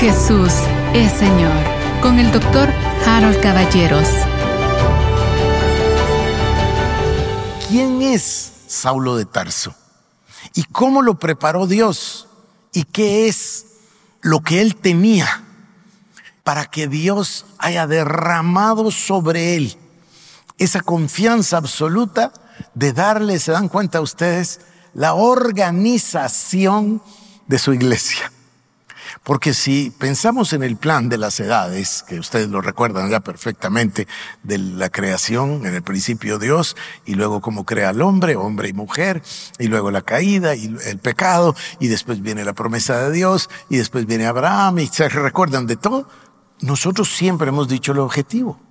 Jesús es Señor con el doctor Harold Caballeros. ¿Quién es Saulo de Tarso? ¿Y cómo lo preparó Dios? ¿Y qué es lo que él tenía para que Dios haya derramado sobre él esa confianza absoluta de darle, se dan cuenta ustedes, la organización de su iglesia? Porque si pensamos en el plan de las edades, que ustedes lo recuerdan ya perfectamente, de la creación, en el principio Dios, y luego cómo crea al hombre, hombre y mujer, y luego la caída y el pecado, y después viene la promesa de Dios, y después viene Abraham, y se recuerdan de todo, nosotros siempre hemos dicho el objetivo.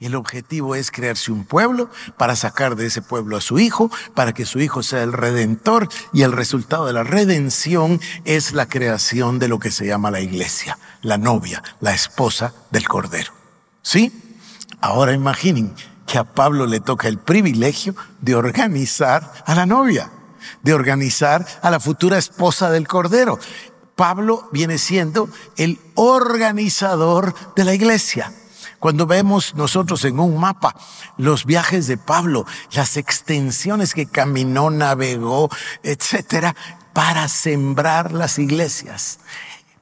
El objetivo es crearse un pueblo para sacar de ese pueblo a su hijo, para que su hijo sea el redentor y el resultado de la redención es la creación de lo que se llama la iglesia, la novia, la esposa del Cordero. ¿Sí? Ahora imaginen que a Pablo le toca el privilegio de organizar a la novia, de organizar a la futura esposa del Cordero. Pablo viene siendo el organizador de la iglesia. Cuando vemos nosotros en un mapa los viajes de Pablo, las extensiones que caminó, navegó, etcétera, para sembrar las iglesias.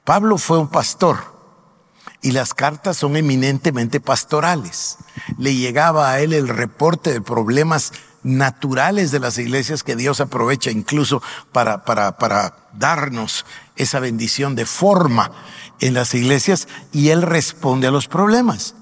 Pablo fue un pastor y las cartas son eminentemente pastorales. Le llegaba a él el reporte de problemas naturales de las iglesias que Dios aprovecha incluso para, para, para darnos esa bendición de forma en las iglesias y él responde a los problemas.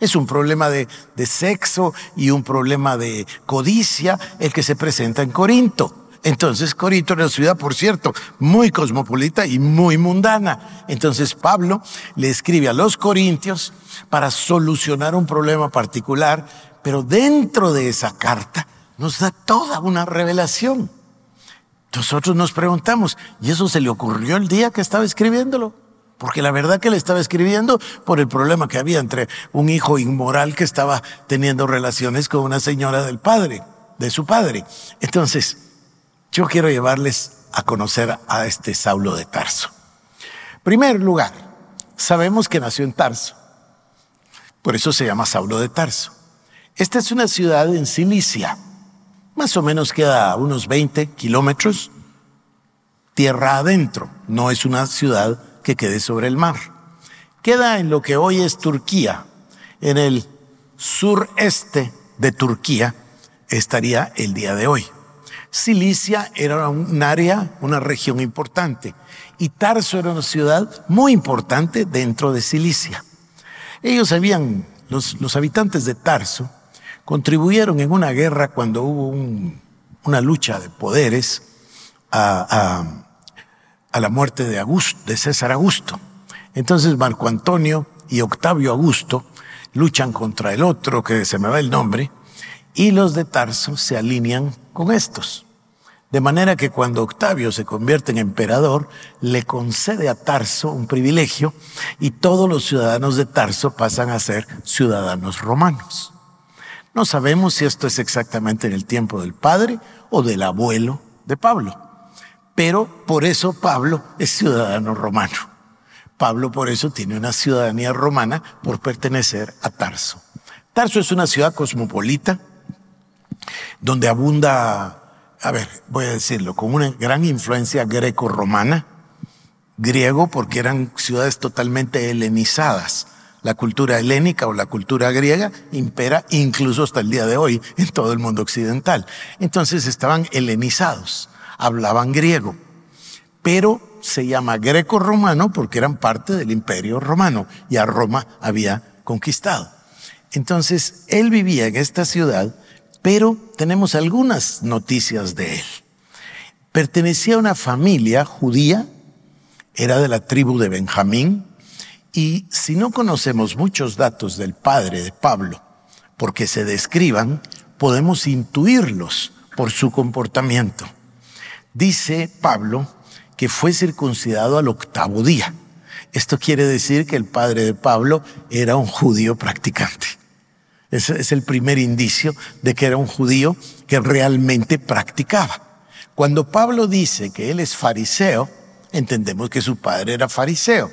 Es un problema de, sexo y un problema de codicia el que se presenta en Corinto. Entonces, Corinto era una ciudad, por cierto, muy cosmopolita y muy mundana. Entonces, Pablo le escribe a los corintios para solucionar un problema particular, pero dentro de esa carta nos da toda una revelación. Nosotros nos preguntamos, ¿y eso se le ocurrió el día que estaba escribiéndolo? Porque la verdad que le estaba escribiendo por el problema que había entre un hijo inmoral que estaba teniendo relaciones con una señora del padre, de su padre. Entonces, yo quiero llevarles a conocer a este Saulo de Tarso. Primer lugar, sabemos que nació en Tarso. Por eso se llama Saulo de Tarso. Esta es una ciudad en Cilicia. Más o menos queda a unos 20 kilómetros tierra adentro. No es una ciudad que quede sobre el mar. Queda en lo que hoy es Turquía, en el sureste de Turquía estaría el día de hoy. Cilicia era un área, una región importante, y Tarso era una ciudad muy importante dentro de Cilicia. Ellos habían, los, los habitantes de Tarso, contribuyeron en una guerra cuando hubo una lucha de poderes a a la muerte de, de César Augusto. Entonces Marco Antonio y Octavio Augusto luchan contra el otro, que se me va el nombre, y los de Tarso se alinean con estos. De manera que cuando Octavio se convierte en emperador, le concede a Tarso un privilegio y todos los ciudadanos de Tarso pasan a ser ciudadanos romanos. No sabemos si esto es exactamente en el tiempo del padre o del abuelo de Pablo. Pero por eso Pablo es ciudadano romano. Pablo por eso tiene una ciudadanía romana por pertenecer a Tarso. Tarso es una ciudad cosmopolita donde abunda, a ver, voy a decirlo, con una gran influencia greco-romana, griego porque eran ciudades totalmente helenizadas. La cultura helénica o la cultura griega impera incluso hasta el día de hoy en todo el mundo occidental. Entonces estaban helenizados hablaban griego, pero se llama greco-romano porque eran parte del imperio romano y a Roma había conquistado. Entonces, él vivía en esta ciudad, pero tenemos algunas noticias de él. Pertenecía a una familia judía, era de la tribu de Benjamín, y si no conocemos muchos datos del padre de Pablo, porque se describan, podemos intuirlos por su comportamiento. Dice Pablo que fue circuncidado al octavo día. Esto quiere decir que el padre de Pablo era un judío practicante. Ese es el primer indicio de que era un judío que realmente practicaba. Cuando Pablo dice que él es fariseo, entendemos que su padre era fariseo.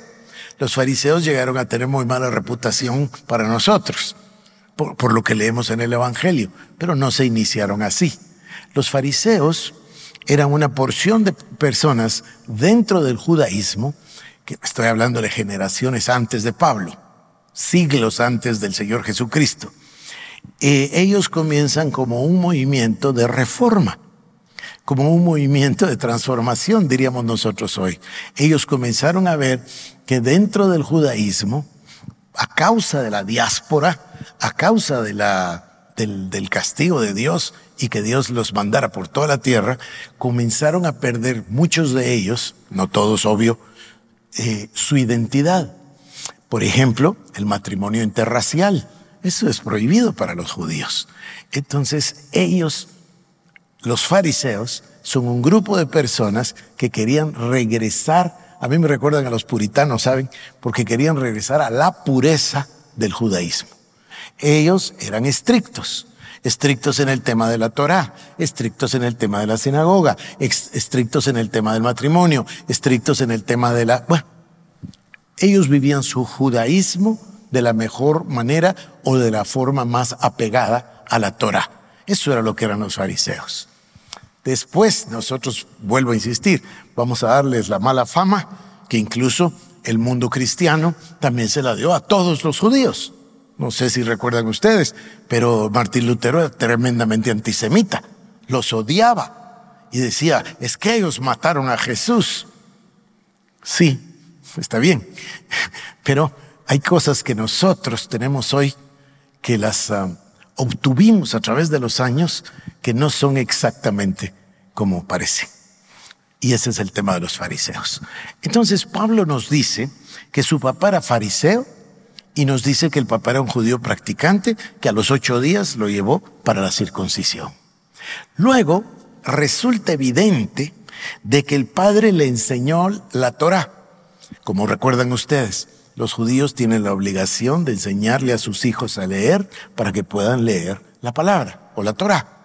Los fariseos llegaron a tener muy mala reputación para nosotros, por, por lo que leemos en el Evangelio, pero no se iniciaron así. Los fariseos eran una porción de personas dentro del judaísmo, que estoy hablando de generaciones antes de Pablo, siglos antes del Señor Jesucristo. Eh, ellos comienzan como un movimiento de reforma, como un movimiento de transformación, diríamos nosotros hoy. Ellos comenzaron a ver que dentro del judaísmo, a causa de la diáspora, a causa de la, del, del castigo de Dios y que Dios los mandara por toda la tierra, comenzaron a perder muchos de ellos, no todos obvio, eh, su identidad. Por ejemplo, el matrimonio interracial. Eso es prohibido para los judíos. Entonces ellos, los fariseos, son un grupo de personas que querían regresar, a mí me recuerdan a los puritanos, ¿saben? Porque querían regresar a la pureza del judaísmo. Ellos eran estrictos, estrictos en el tema de la Torah, estrictos en el tema de la sinagoga, estrictos en el tema del matrimonio, estrictos en el tema de la... Bueno, ellos vivían su judaísmo de la mejor manera o de la forma más apegada a la Torah. Eso era lo que eran los fariseos. Después nosotros, vuelvo a insistir, vamos a darles la mala fama que incluso el mundo cristiano también se la dio a todos los judíos. No sé si recuerdan ustedes, pero Martín Lutero era tremendamente antisemita. Los odiaba y decía, es que ellos mataron a Jesús. Sí, está bien, pero hay cosas que nosotros tenemos hoy que las ah, obtuvimos a través de los años que no son exactamente como parece. Y ese es el tema de los fariseos. Entonces Pablo nos dice que su papá era fariseo y nos dice que el papá era un judío practicante que a los ocho días lo llevó para la circuncisión. Luego resulta evidente de que el padre le enseñó la Torah. Como recuerdan ustedes, los judíos tienen la obligación de enseñarle a sus hijos a leer para que puedan leer la palabra o la Torah.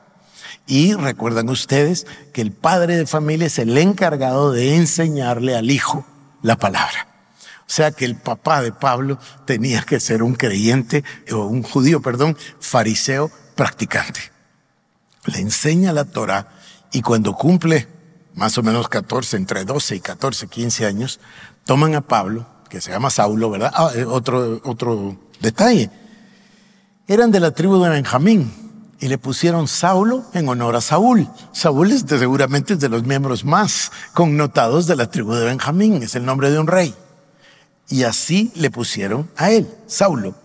Y recuerdan ustedes que el padre de familia es el encargado de enseñarle al hijo la palabra. O sea que el papá de Pablo tenía que ser un creyente, o un judío, perdón, fariseo practicante. Le enseña la Torah y cuando cumple más o menos 14, entre 12 y 14, 15 años, toman a Pablo, que se llama Saulo, ¿verdad? Ah, eh, otro, otro detalle. Eran de la tribu de Benjamín y le pusieron Saulo en honor a Saúl. Saúl es seguramente es de los miembros más connotados de la tribu de Benjamín, es el nombre de un rey. Y así le pusieron a él, Saulo.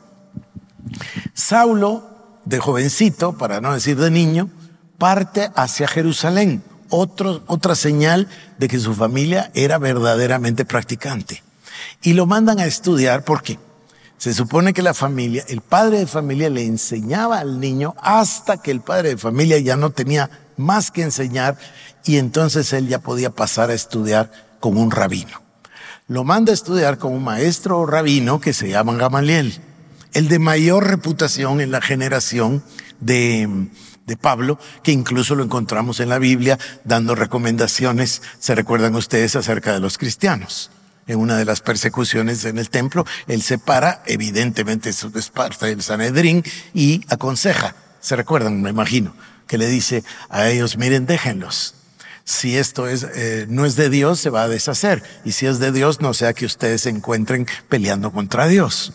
Saulo, de jovencito, para no decir de niño, parte hacia Jerusalén. Otra señal de que su familia era verdaderamente practicante. Y lo mandan a estudiar porque se supone que la familia, el padre de familia le enseñaba al niño hasta que el padre de familia ya no tenía más que enseñar y entonces él ya podía pasar a estudiar con un rabino lo manda a estudiar con un maestro rabino que se llama Gamaliel, el de mayor reputación en la generación de, de Pablo, que incluso lo encontramos en la Biblia dando recomendaciones, se recuerdan ustedes, acerca de los cristianos. En una de las persecuciones en el templo, él se para, evidentemente es parte del Sanedrín, y aconseja, se recuerdan, me imagino, que le dice a ellos, miren, déjenlos, si esto es, eh, no es de Dios, se va a deshacer. Y si es de Dios, no sea que ustedes se encuentren peleando contra Dios.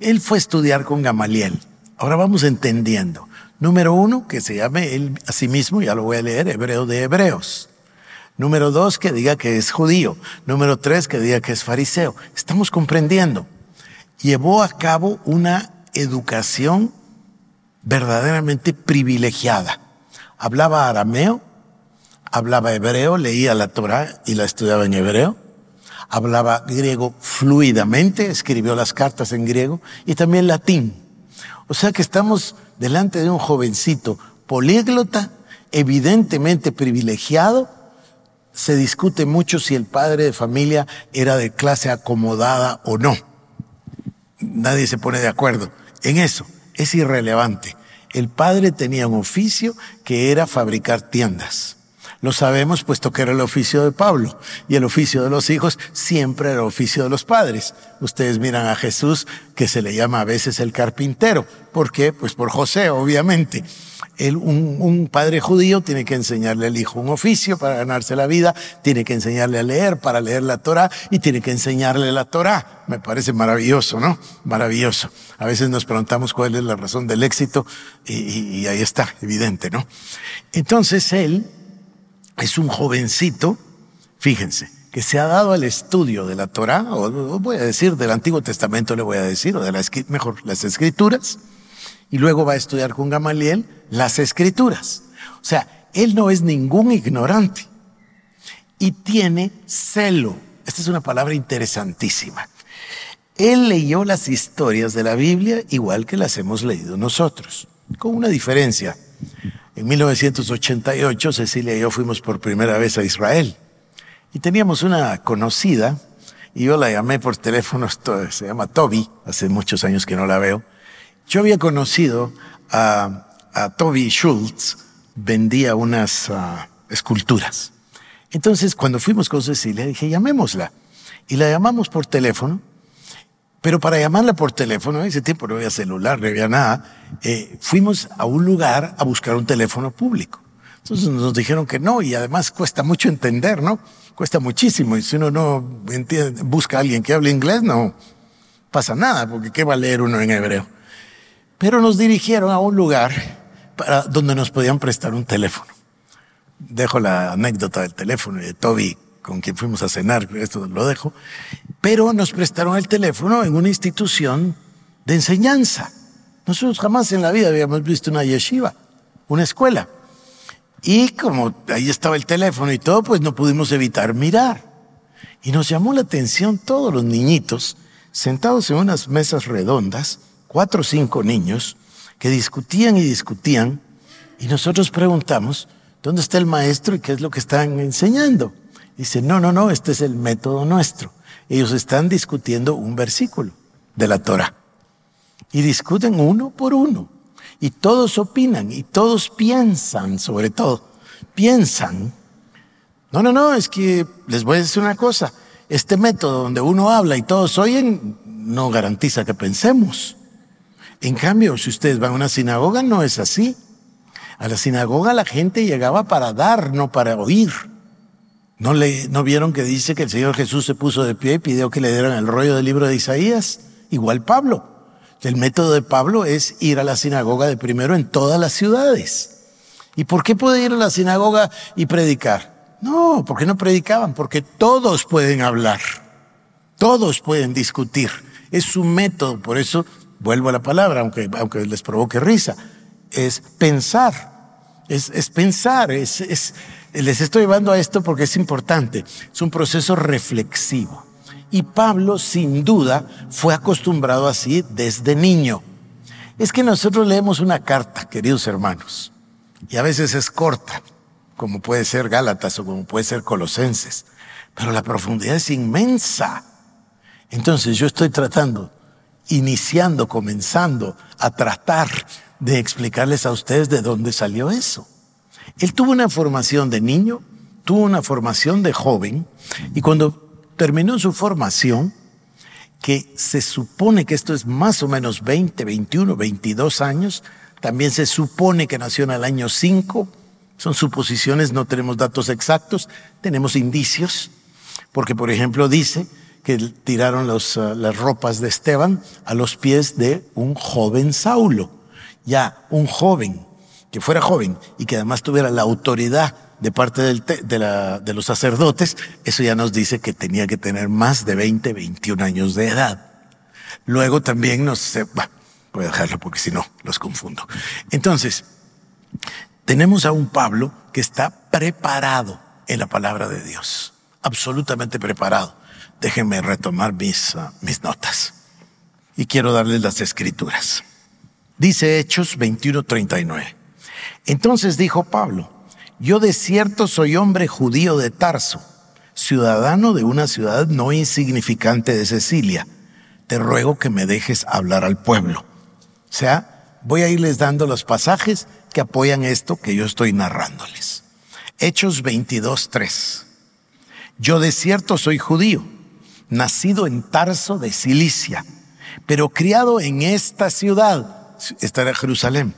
Él fue a estudiar con Gamaliel. Ahora vamos entendiendo. Número uno, que se llame él a sí mismo, ya lo voy a leer, hebreo de hebreos. Número dos, que diga que es judío. Número tres, que diga que es fariseo. Estamos comprendiendo. Llevó a cabo una educación verdaderamente privilegiada. Hablaba arameo, hablaba hebreo, leía la Torah y la estudiaba en hebreo, hablaba griego fluidamente, escribió las cartas en griego y también latín. O sea que estamos delante de un jovencito políglota, evidentemente privilegiado. Se discute mucho si el padre de familia era de clase acomodada o no. Nadie se pone de acuerdo en eso. Es irrelevante. El padre tenía un oficio que era fabricar tiendas. Lo sabemos puesto que era el oficio de Pablo y el oficio de los hijos siempre era el oficio de los padres. Ustedes miran a Jesús que se le llama a veces el carpintero. ¿Por qué? Pues por José, obviamente. un, un, padre judío tiene que enseñarle al hijo un oficio para ganarse la vida, tiene que enseñarle a leer para leer la Torah y tiene que enseñarle la Torah. Me parece maravilloso, ¿no? Maravilloso. A veces nos preguntamos cuál es la razón del éxito y, y ahí está, evidente, ¿no? Entonces él es un jovencito, fíjense, que se ha dado al estudio de la Torah, o voy a decir del Antiguo Testamento, le voy a decir, o de mejor, las Escrituras, y luego va a estudiar con Gamaliel las Escrituras. O sea, él no es ningún ignorante y tiene celo. Esta es una palabra interesantísima. Él leyó las historias de la Biblia igual que las hemos leído nosotros, con una diferencia. En 1988, Cecilia y yo fuimos por primera vez a Israel y teníamos una conocida y yo la llamé por teléfono, se llama Toby, hace muchos años que no la veo. Yo había conocido a, Toby Schultz, vendía unas ah, esculturas. Entonces, cuando fuimos con Cecilia, dije, llamémosla. Y la llamamos por teléfono pero para llamarla por teléfono, en ese tiempo no había celular, no había nada, eh, fuimos a un lugar a buscar un teléfono público. Entonces nos dijeron que no y además cuesta mucho entender, ¿no? Cuesta muchísimo y si uno no entiende, busca a alguien que hable inglés, no pasa nada, porque ¿qué va a leer uno en hebreo? Pero nos dirigieron a un lugar para, donde nos podían prestar un teléfono. Dejo la anécdota del teléfono de Toby con quien fuimos a cenar, esto lo dejo, pero nos prestaron el teléfono en una institución de enseñanza. Nosotros jamás en la vida habíamos visto una yeshiva, una escuela. Y como ahí estaba el teléfono y todo, pues no pudimos evitar mirar. Y nos llamó la atención todos los niñitos sentados en unas mesas redondas, cuatro o cinco niños, que discutían y discutían, y nosotros preguntamos, ¿dónde está el maestro y qué es lo que están enseñando? Dice, no, no, no, este es el método nuestro. Ellos están discutiendo un versículo de la Torah. Y discuten uno por uno. Y todos opinan y todos piensan, sobre todo. Piensan. No, no, no, es que les voy a decir una cosa. Este método donde uno habla y todos oyen no garantiza que pensemos. En cambio, si ustedes van a una sinagoga, no es así. A la sinagoga la gente llegaba para dar, no para oír. ¿No, le, ¿No vieron que dice que el Señor Jesús se puso de pie y pidió que le dieran el rollo del libro de Isaías? Igual Pablo. El método de Pablo es ir a la sinagoga de primero en todas las ciudades. ¿Y por qué puede ir a la sinagoga y predicar? No, porque no predicaban, porque todos pueden hablar, todos pueden discutir. Es su método, por eso vuelvo a la palabra, aunque, aunque les provoque risa, es pensar, es, es pensar, es, es les estoy llevando a esto porque es importante. Es un proceso reflexivo. Y Pablo, sin duda, fue acostumbrado así desde niño. Es que nosotros leemos una carta, queridos hermanos, y a veces es corta, como puede ser Gálatas o como puede ser Colosenses, pero la profundidad es inmensa. Entonces yo estoy tratando, iniciando, comenzando a tratar de explicarles a ustedes de dónde salió eso. Él tuvo una formación de niño, tuvo una formación de joven, y cuando terminó su formación, que se supone que esto es más o menos 20, 21, 22 años, también se supone que nació en el año 5, son suposiciones, no tenemos datos exactos, tenemos indicios, porque por ejemplo dice que tiraron uh, las ropas de Esteban a los pies de un joven Saulo, ya un joven que fuera joven y que además tuviera la autoridad de parte de, la, de, los sacerdotes, eso ya nos dice que tenía que tener más de 20, 21 años de edad. Luego también nos, sé, voy a dejarlo porque si no los confundo. Entonces, tenemos a un Pablo que está preparado en la palabra de Dios, absolutamente preparado. Déjenme retomar mis, uh, mis notas y quiero darles las escrituras. Dice Hechos 21:39. Entonces dijo Pablo, yo de cierto soy hombre judío de Tarso, ciudadano de una ciudad no insignificante de Sicilia. Te ruego que me dejes hablar al pueblo. O sea, voy a irles dando los pasajes que apoyan esto que yo estoy narrándoles. Hechos 22.3. Yo de cierto soy judío, nacido en Tarso de Cilicia, pero criado en esta ciudad, esta era Jerusalén,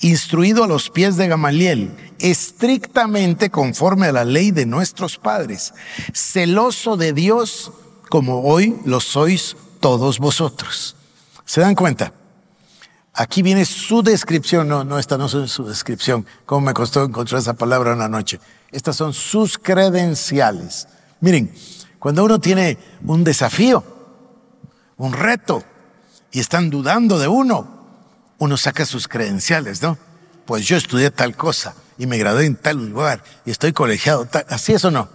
instruido a los pies de Gamaliel, estrictamente conforme a la ley de nuestros padres, celoso de Dios como hoy lo sois todos vosotros. ¿Se dan cuenta? Aquí viene su descripción, no, no, esta no es su descripción, como me costó encontrar esa palabra una noche. Estas son sus credenciales. Miren, cuando uno tiene un desafío, un reto, y están dudando de uno, uno saca sus credenciales, ¿no? Pues yo estudié tal cosa y me gradué en tal lugar y estoy colegiado, tal, ¿así es o no?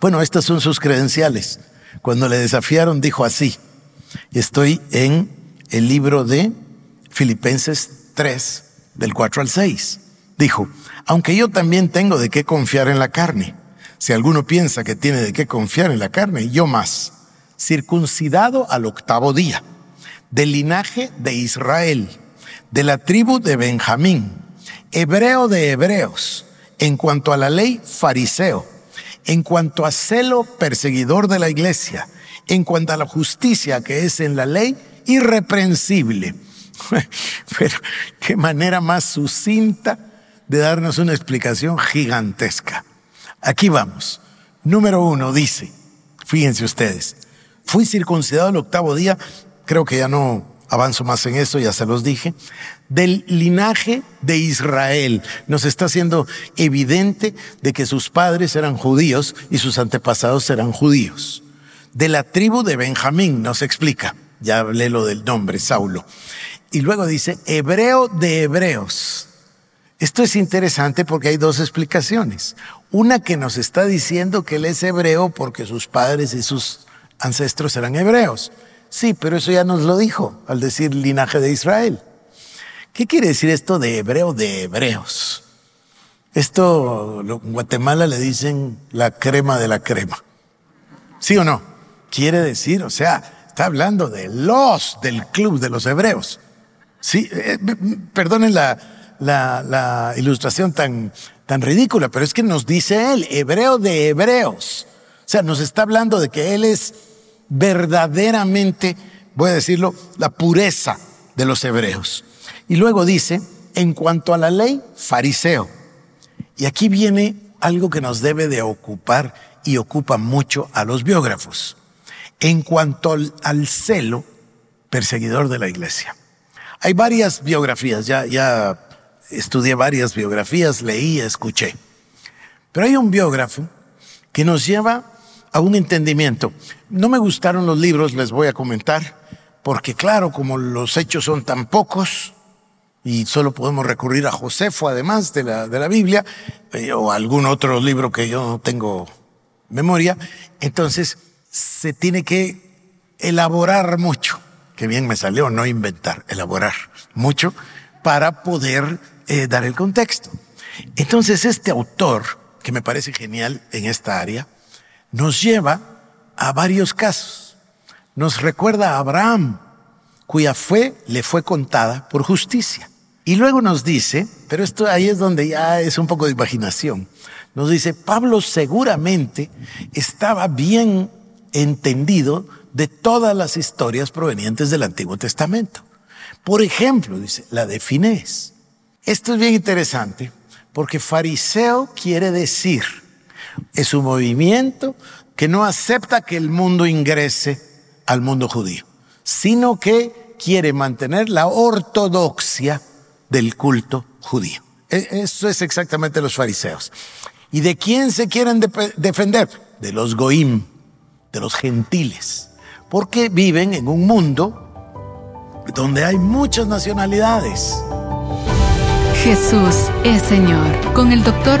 Bueno, estas son sus credenciales. Cuando le desafiaron dijo así, estoy en el libro de Filipenses 3, del 4 al 6. Dijo, aunque yo también tengo de qué confiar en la carne. Si alguno piensa que tiene de qué confiar en la carne, yo más. Circuncidado al octavo día, del linaje de Israel, de la tribu de Benjamín, hebreo de hebreos, en cuanto a la ley, fariseo, en cuanto a celo, perseguidor de la iglesia, en cuanto a la justicia que es en la ley, irreprensible. Pero qué manera más sucinta de darnos una explicación gigantesca. Aquí vamos. Número uno dice, fíjense ustedes, fui circuncidado el octavo día, creo que ya no avanzo más en eso, ya se los dije, del linaje de Israel. Nos está haciendo evidente de que sus padres eran judíos y sus antepasados eran judíos. De la tribu de Benjamín, nos explica, ya hablé lo del nombre, Saulo. Y luego dice, hebreo de hebreos. Esto es interesante porque hay dos explicaciones. Una que nos está diciendo que él es hebreo porque sus padres y sus ancestros eran hebreos. Sí, pero eso ya nos lo dijo al decir linaje de Israel. ¿Qué quiere decir esto de hebreo de hebreos? Esto en Guatemala le dicen la crema de la crema. ¿Sí o no? Quiere decir, o sea, está hablando de los del club de los hebreos. Sí, eh, perdonen la, la, ilustración tan, tan ridícula, pero es que nos dice él, hebreo de hebreos. O sea, nos está hablando de que él es verdaderamente, voy a decirlo, la pureza de los hebreos. Y luego dice, en cuanto a la ley, fariseo. Y aquí viene algo que nos debe de ocupar y ocupa mucho a los biógrafos. En cuanto al, celo, perseguidor de la iglesia. Hay varias biografías, ya, ya estudié varias biografías, leí, escuché. Pero hay un biógrafo que nos lleva a un entendimiento. No me gustaron los libros, les voy a comentar, porque claro, como los hechos son tan pocos y solo podemos recurrir a Josefo, además de la, de la Biblia, eh, o algún otro libro que yo no tengo memoria, entonces se tiene que elaborar mucho, que bien me salió no inventar, elaborar mucho para poder eh, dar el contexto. Entonces este autor, que me parece genial en esta área, nos lleva a varios casos. Nos recuerda a Abraham, cuya fe le fue contada por justicia. Y luego nos dice, pero esto ahí es donde ya es un poco de imaginación, nos dice, Pablo seguramente estaba bien entendido de todas las historias provenientes del Antiguo Testamento. Por ejemplo, dice, la de Finés. Esto es bien interesante porque fariseo quiere decir, es un movimiento que no acepta que el mundo ingrese al mundo judío, sino que quiere mantener la ortodoxia del culto judío. E, eso es exactamente los fariseos. ¿Y de quién se quieren defender? De los goim, de los gentiles, porque viven en un mundo donde hay muchas nacionalidades. Jesús es Señor. Con el doctor